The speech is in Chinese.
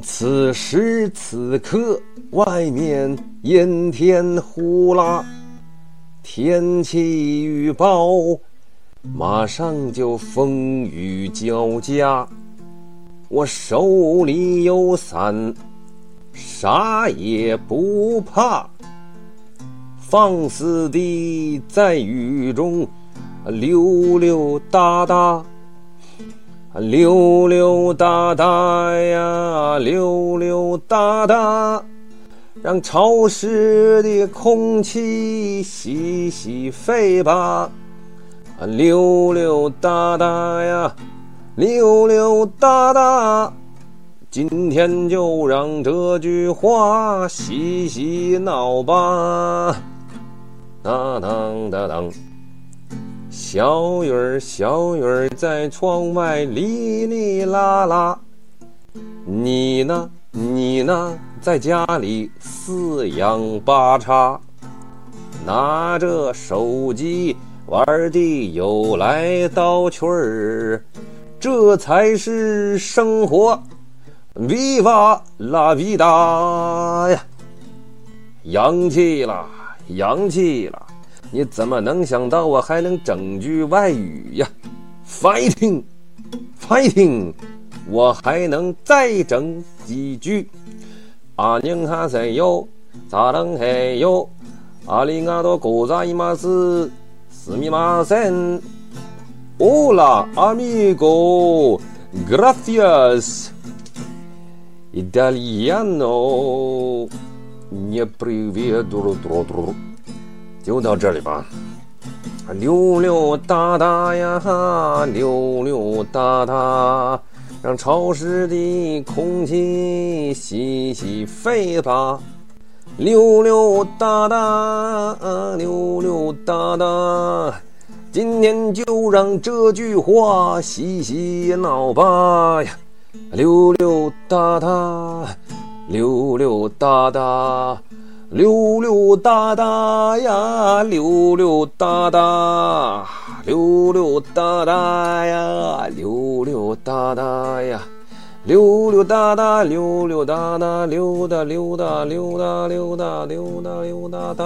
此时此刻，外面烟天呼啦，天气预报马上就风雨交加。我手里有伞，啥也不怕，放肆地在雨中溜溜达达。溜溜达达呀，溜溜达达，让潮湿的空气洗洗肺吧。溜溜达达呀，溜溜达达，今天就让这句话洗洗脑吧。当当当当。小雨儿，小雨儿在窗外哩哩啦啦。你呢？你呢？在家里四仰八叉，拿着手机玩的有来倒去儿，这才是生活。Viva la vida 呀！洋气了，洋气了。你怎么能想到我还能整句外语呀？Fighting，fighting，我还能再整几句。阿宁哈塞哟，咋能嘿哟？阿里阿多古扎伊马斯，斯密马森。Hola amigo，gracias，Italiano，не приведу。 就到这里吧，溜溜达达呀，溜溜达达，让潮湿的空气洗洗肺吧。溜溜达达，溜溜达达，今天就让这句话洗洗脑吧呀。溜溜达达，溜溜达达。溜溜达达呀，溜溜达达，溜溜达达呀，溜溜达达呀，溜溜达达，溜溜达达，溜达溜达溜达溜达溜达溜达达。